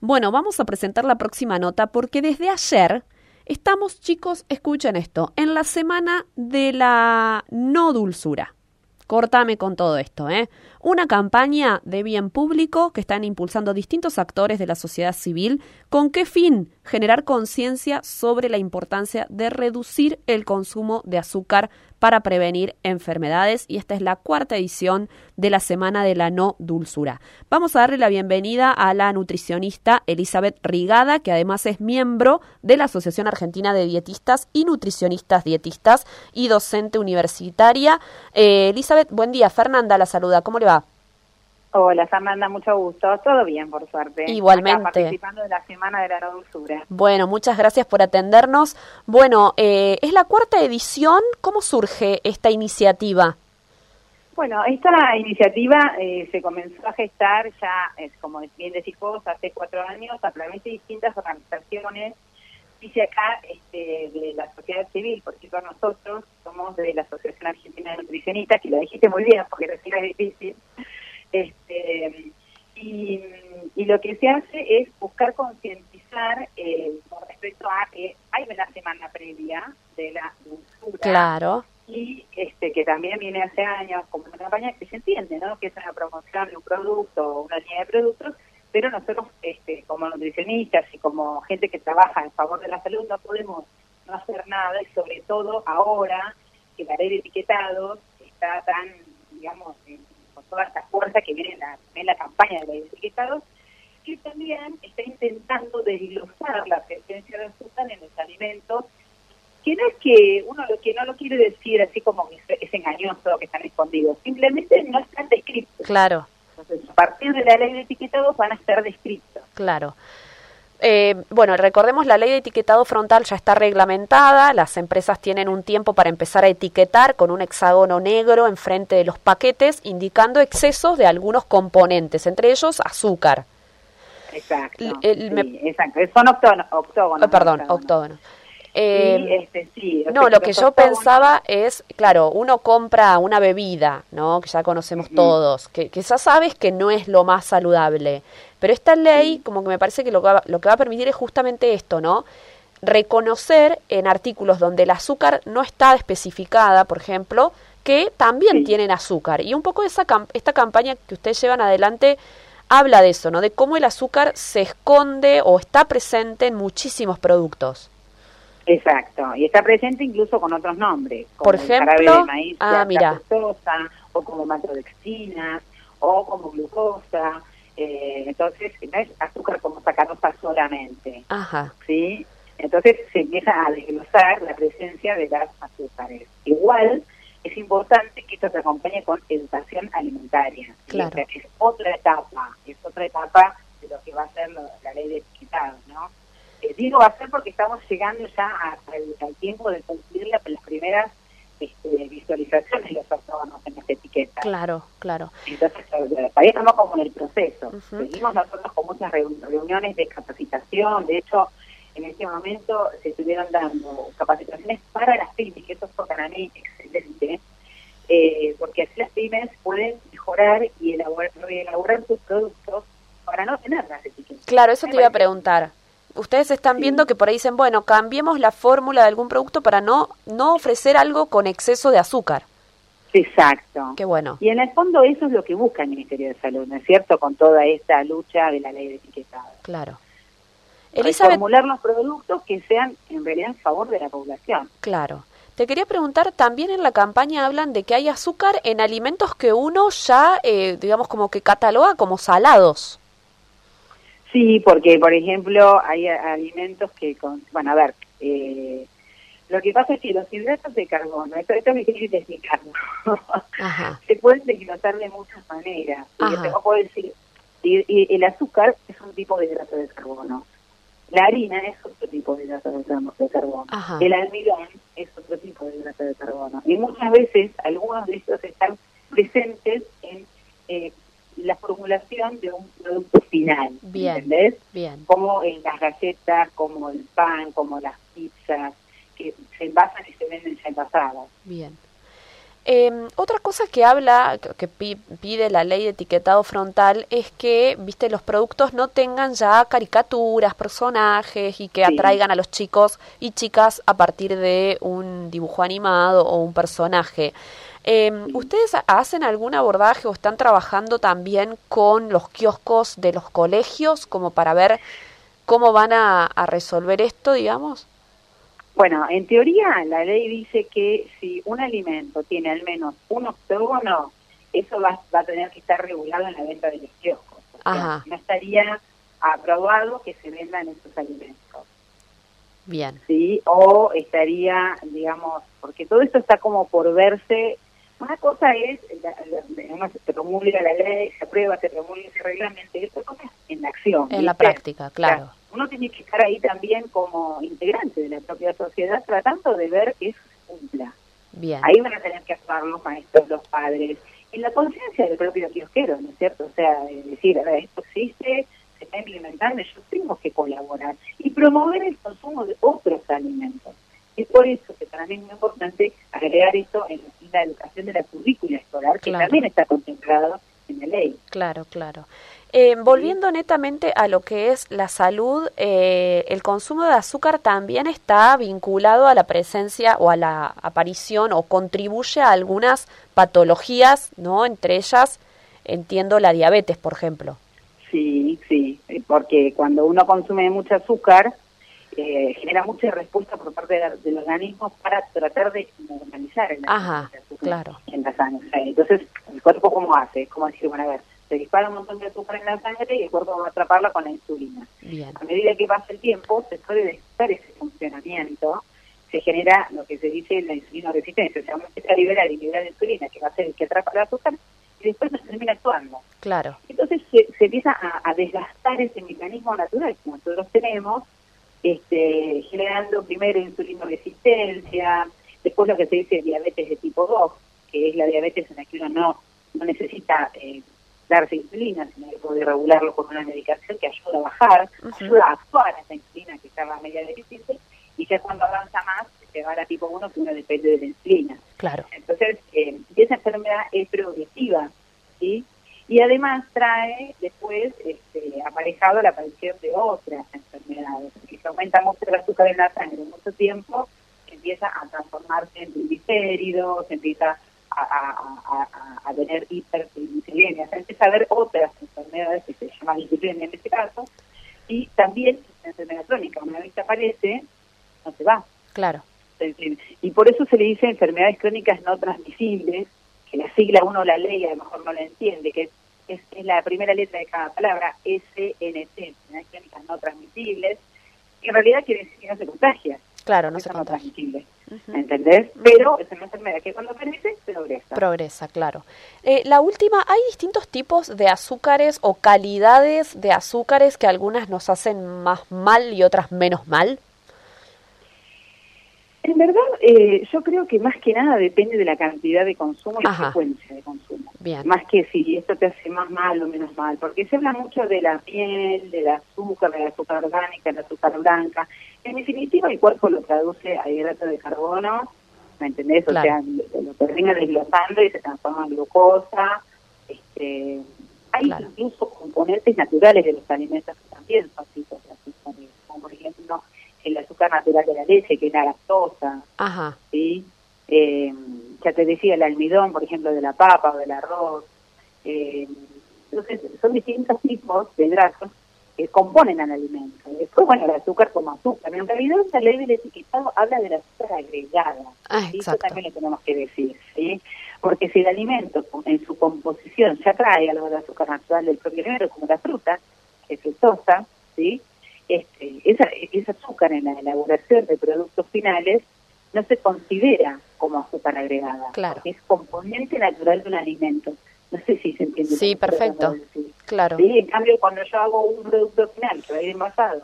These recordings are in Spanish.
Bueno, vamos a presentar la próxima nota porque desde ayer estamos, chicos, escuchen esto, en la semana de la no dulzura. Cortame con todo esto, ¿eh? Una campaña de bien público que están impulsando distintos actores de la sociedad civil. ¿Con qué fin? Generar conciencia sobre la importancia de reducir el consumo de azúcar para prevenir enfermedades y esta es la cuarta edición de la Semana de la No Dulzura. Vamos a darle la bienvenida a la nutricionista Elizabeth Rigada, que además es miembro de la Asociación Argentina de Dietistas y Nutricionistas Dietistas y docente universitaria. Eh, Elizabeth, buen día. Fernanda la saluda. ¿Cómo le va? Hola Fernanda, mucho gusto. Todo bien, por suerte. Igualmente. participando de la Semana de la No Dulzura. Bueno, muchas gracias por atendernos. Bueno, eh, es la cuarta edición. ¿Cómo surge esta iniciativa? Bueno, esta iniciativa eh, se comenzó a gestar ya, es como bien decís vos, hace cuatro años a través de distintas organizaciones. Dice acá este, de la sociedad civil, por ejemplo, nosotros somos de la Asociación Argentina de Nutricionistas, que lo dijiste muy bien porque recién es difícil. Este, y, lo que se hace es buscar concientizar eh, con respecto a que hay una semana previa de la dulzura. Claro. Y este, que también viene hace años como una campaña que se entiende, ¿no? Que es una promoción de un producto o una línea de productos, pero nosotros, este, como nutricionistas y como gente que trabaja en favor de la salud, no podemos no hacer nada y sobre todo ahora que la ley de etiquetados está tan, digamos, toda esta fuerza que viene en la, en la campaña de los etiquetados, que también está intentando desglosar la presencia de azúcar en los alimentos, que no es que uno lo que no lo quiere decir así como que es, engañoso que están escondidos, simplemente no están descritos. Claro. Entonces, a partir de la ley de etiquetados van a estar descritos. Claro. Eh, bueno, recordemos, la ley de etiquetado frontal ya está reglamentada, las empresas tienen un tiempo para empezar a etiquetar con un hexágono negro enfrente de los paquetes, indicando excesos de algunos componentes, entre ellos azúcar. Exacto, exacto. son octógonos. Oh, perdón, octógonos. Eh, este, sí, no, lo que yo pensaba es, claro, uno compra una bebida, ¿no? Que ya conocemos todos, que, que, ya sabes que no es lo más saludable. Pero esta ley, como que me parece que lo que, va, lo que va a permitir es justamente esto, ¿no? Reconocer en artículos donde el azúcar no está especificada, por ejemplo, que también tienen azúcar. Y un poco esa esta campaña que ustedes llevan adelante habla de eso, ¿no? De cómo el azúcar se esconde o está presente en muchísimos productos. Exacto, y está presente incluso con otros nombres, como por ejemplo, el de maíz, ah, mira. o como maltodextrinas, o como glucosa, eh, entonces no es azúcar como sacarosa solamente, Ajá. ¿sí? Entonces se empieza a desglosar la presencia de las azúcares. Igual es importante que esto se acompañe con educación alimentaria. Claro. Es otra etapa, es otra etapa de lo que va a ser la ley de etiquetado, ¿no? Eh, digo va a ser porque estamos llegando ya al, tiempo de cumplir las primeras este, visualizaciones de los octógonos en esta etiqueta. Claro, claro. Entonces, ahí estamos como en el proceso. Seguimos nosotros con muchas reuniones de capacitación. De hecho, en este momento se estuvieron dando capacitaciones para las pymes, que eso fue para mí excelente, eh, porque así las pymes pueden mejorar y elaborar, elaborar sus productos para no tener las etiquetas. Claro, eso te iba a preguntar ustedes están viendo que por ahí dicen, bueno, cambiemos la fórmula de algún producto para no, no ofrecer algo con exceso de azúcar. Exacto. Qué bueno. Y en el fondo eso es lo que busca el Ministerio de Salud, ¿no es cierto? Con toda esta lucha de la ley de etiquetado. Claro. Formular los productos que sean en realidad en favor de la población. Claro. Te quería preguntar, también en la campaña hablan de que hay azúcar en alimentos que uno ya, eh, digamos, como que cataloga como salados. Sí, porque por ejemplo hay alimentos que, con, bueno, a ver, eh, lo que pasa es que los hidratos de carbono, esto, esto es difícil de se pueden desglosar de muchas maneras. Y puedo decir, y, el azúcar es un tipo de hidrato de carbono, la harina es otro tipo de hidrato de, carbono, el almidón es otro tipo de hidrato de carbono. Y muchas veces algunos de estos están presentes en eh, la formulación de un producto final, bien, ¿entendés? Bien. Como en las galletas, como el pan, como las pizzas, que se envasan y se venden ya envasadas. Bien. Em, otra cosa que habla, que pide la ley de etiquetado frontal es que, viste, los productos no tengan ya caricaturas, personajes y que atraigan a los chicos y chicas a partir de un dibujo animado o un personaje. Em, ¿Ustedes hacen algún abordaje o están trabajando también con los kioscos de los colegios como para ver cómo van a resolver esto, digamos? Bueno, en teoría la ley dice que si un alimento tiene al menos un octógono, eso va, a tener que estar regulado en la venta de los kioscos. no estaría aprobado que se vendan esos alimentos. Bien. Sí, o estaría, digamos, porque todo esto está como por verse. Una cosa es, uno se promulga la ley, se aprueba, se promulga, se reglamenta, y otra cosa es en la acción. En la práctica, claro uno tiene que estar ahí también como integrante de la propia sociedad tratando de ver que eso se cumpla. Bien. Ahí van a tener que actuar los maestros, los padres, en la conciencia del propio kiosquero, ¿no es cierto? O sea, decir, a ver, esto existe, se está implementando, yo tengo que colaborar y promover el consumo de otros alimentos. Es por eso que para mí es muy importante agregar esto en la educación de la currícula escolar, que también está contemplado ley. Claro, claro. Eh, volviendo netamente a lo que es la salud, eh, el consumo de azúcar también está vinculado a la presencia o a la aparición o contribuye a algunas patologías, ¿no? Entre ellas, entiendo la diabetes, por ejemplo. Sí, sí, porque cuando uno consume mucho azúcar, eh, genera mucha respuesta por parte del organismo para tratar de normalizar el Ajá, claro. en la sangre. Entonces, ¿el cuerpo cómo hace? ¿Cómo decir, bueno, a ver, se dispara un montón de azúcar en la sangre y el cuerpo va a atraparla con la insulina. A medida que pasa el tiempo, se puede despertar ese funcionamiento, se genera lo que se dice la insulina resistencia, o sea, empieza a liberar y liberar la insulina, que va a ser el que atrapa el azúcar, y después no termina actuando. Claro. Entonces se, empieza a, desgastar ese mecanismo natural que nosotros tenemos, este, generando primero insulina resistencia, después lo que se dice diabetes de tipo 2, que es la diabetes en la que uno no, no necesita eh, darse insulina, sino que puede regularlo con una medicación que ayuda a bajar, ayuda a actuar esa insulina que estaba media deficiente, y ya cuando avanza más, se va a tipo 1 que uno depende de la insulina. Claro. Entonces, eh, esa enfermedad es progresiva, ¿sí? Y además trae después este, aparejado la aparición de otras enfermedades, que se aumenta mucho el azúcar en la sangre mucho tiempo, empieza a transformarse en triglicéridos, empieza a, tener hipertriglicemia, o sea, empieza a haber otras enfermedades que se llaman hipertriglicemia en este caso, y también la enfermedad crónica, una vez que aparece, no se va. Claro. Y por eso se le dice enfermedades crónicas no transmisibles, que la sigla uno la ley a lo mejor no la entiende, que es, es, la primera letra de cada palabra, SNT, enfermedades crónicas no transmisibles, en realidad quiere decir que no se contagia. Claro, no se contagia. ¿Entendés? Pero es una enfermedad que cuando aparece progresa. Progresa, claro. Eh, la última, ¿hay distintos tipos de azúcares o calidades de azúcares que algunas nos hacen más mal y otras menos mal? En verdad, eh, yo creo que más que nada depende de la cantidad de consumo y la frecuencia de consumo. Bien. Más que si esto te hace más mal o menos mal, porque se habla mucho de la piel, del azúcar, de la azúcar orgánica, de la azúcar blanca. En definitiva, el cuerpo lo traduce a hidrato de carbono, ¿me entendés? O sea, lo termina desglosando y se transforma en glucosa. Este, hay incluso componentes naturales de los alimentos que también son azúcar, como por ejemplo el azúcar natural de la leche, que es la lactosa. Ajá. ¿sí? Eh, ya te decía, el almidón, por ejemplo, de la papa o del arroz. Eh, entonces, son distintos tipos de grasas que componen al alimento. Después, bueno, el azúcar como azúcar. En realidad, la ley del etiquetado habla del azúcar agregada. Ah, Eso también lo tenemos que decir, ¿sí? Porque si el alimento en su composición ya trae algo de azúcar natural del propio alimento, como la fruta, que es fructosa, ¿sí? Este, esa, ese azúcar en la elaboración de productos finales no se considera como azúcar agregada, claro. es componente natural de un alimento. No sé si se entiende. Sí, perfecto. Claro. En cambio, cuando yo hago un producto final que va a ir envasado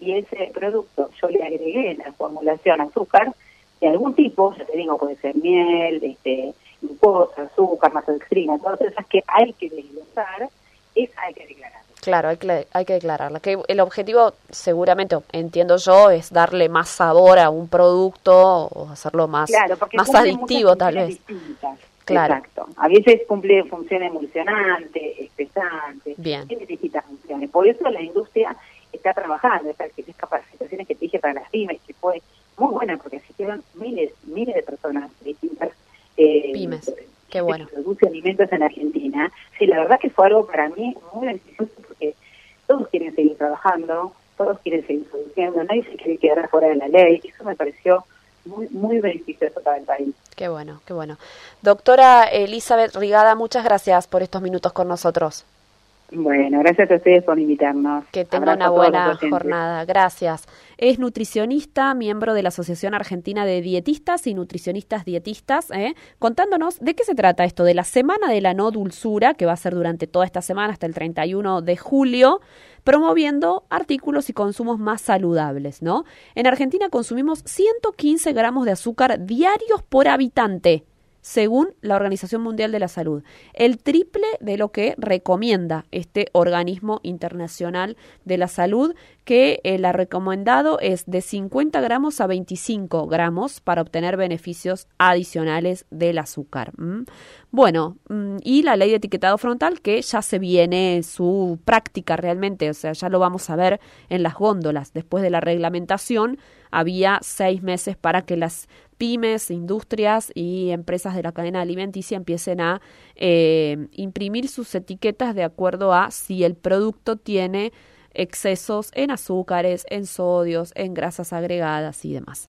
y ese producto yo le agregué en la formulación azúcar de algún tipo, ya te digo, puede ser miel, este, glucosa, azúcar, maltodextrina, todas esas que hay que desglosar, esa hay que declarar. Claro, hay que, hay que declararla. Que el objetivo, seguramente, entiendo yo, es darle más sabor a un producto o hacerlo más, más adictivo, tal vez. Claro. Exacto. A veces cumple función emulsionante, espesante, Bien. tiene distintas funciones. Por eso la industria está trabajando, esas, capacitaciones que te dije para las pymes, que fue muy buena porque asistieron miles, miles de personas distintas. Eh, pymes, qué bueno. Que produce alimentos en Argentina. Sí, la verdad que fue algo para mí muy beneficioso todos quieren seguir trabajando, todos quieren seguir produciendo, nadie se quiere quedar fuera de la ley. Eso me pareció muy, muy beneficioso para el país. Qué bueno, qué bueno. Doctora Elizabeth Rigada, muchas gracias por estos minutos con nosotros. Bueno, gracias a ustedes por invitarnos. Que tenga una buena jornada. Gracias. Es nutricionista, miembro de la Asociación Argentina de Dietistas y Nutricionistas Dietistas, ¿eh? contándonos de qué se trata esto, de la Semana de la No Dulzura, que va a ser durante toda esta semana hasta el 31 de julio, promoviendo artículos y consumos más saludables, ¿no? En Argentina consumimos 115 gramos de azúcar diarios por habitante según la Organización Mundial de la Salud, el triple de lo que recomienda este organismo internacional de la salud, que el ha recomendado es de 50 gramos a 25 gramos para obtener beneficios adicionales del azúcar. Bueno, mm, y la ley de etiquetado frontal que ya se viene su práctica realmente, o sea, ya lo vamos a ver en las góndolas. Después de la reglamentación, había seis meses para que las pymes, industrias y empresas de la cadena alimenticia empiecen a eh, imprimir sus etiquetas de acuerdo a si el producto tiene excesos en azúcares, en sodios, en grasas agregadas y demás.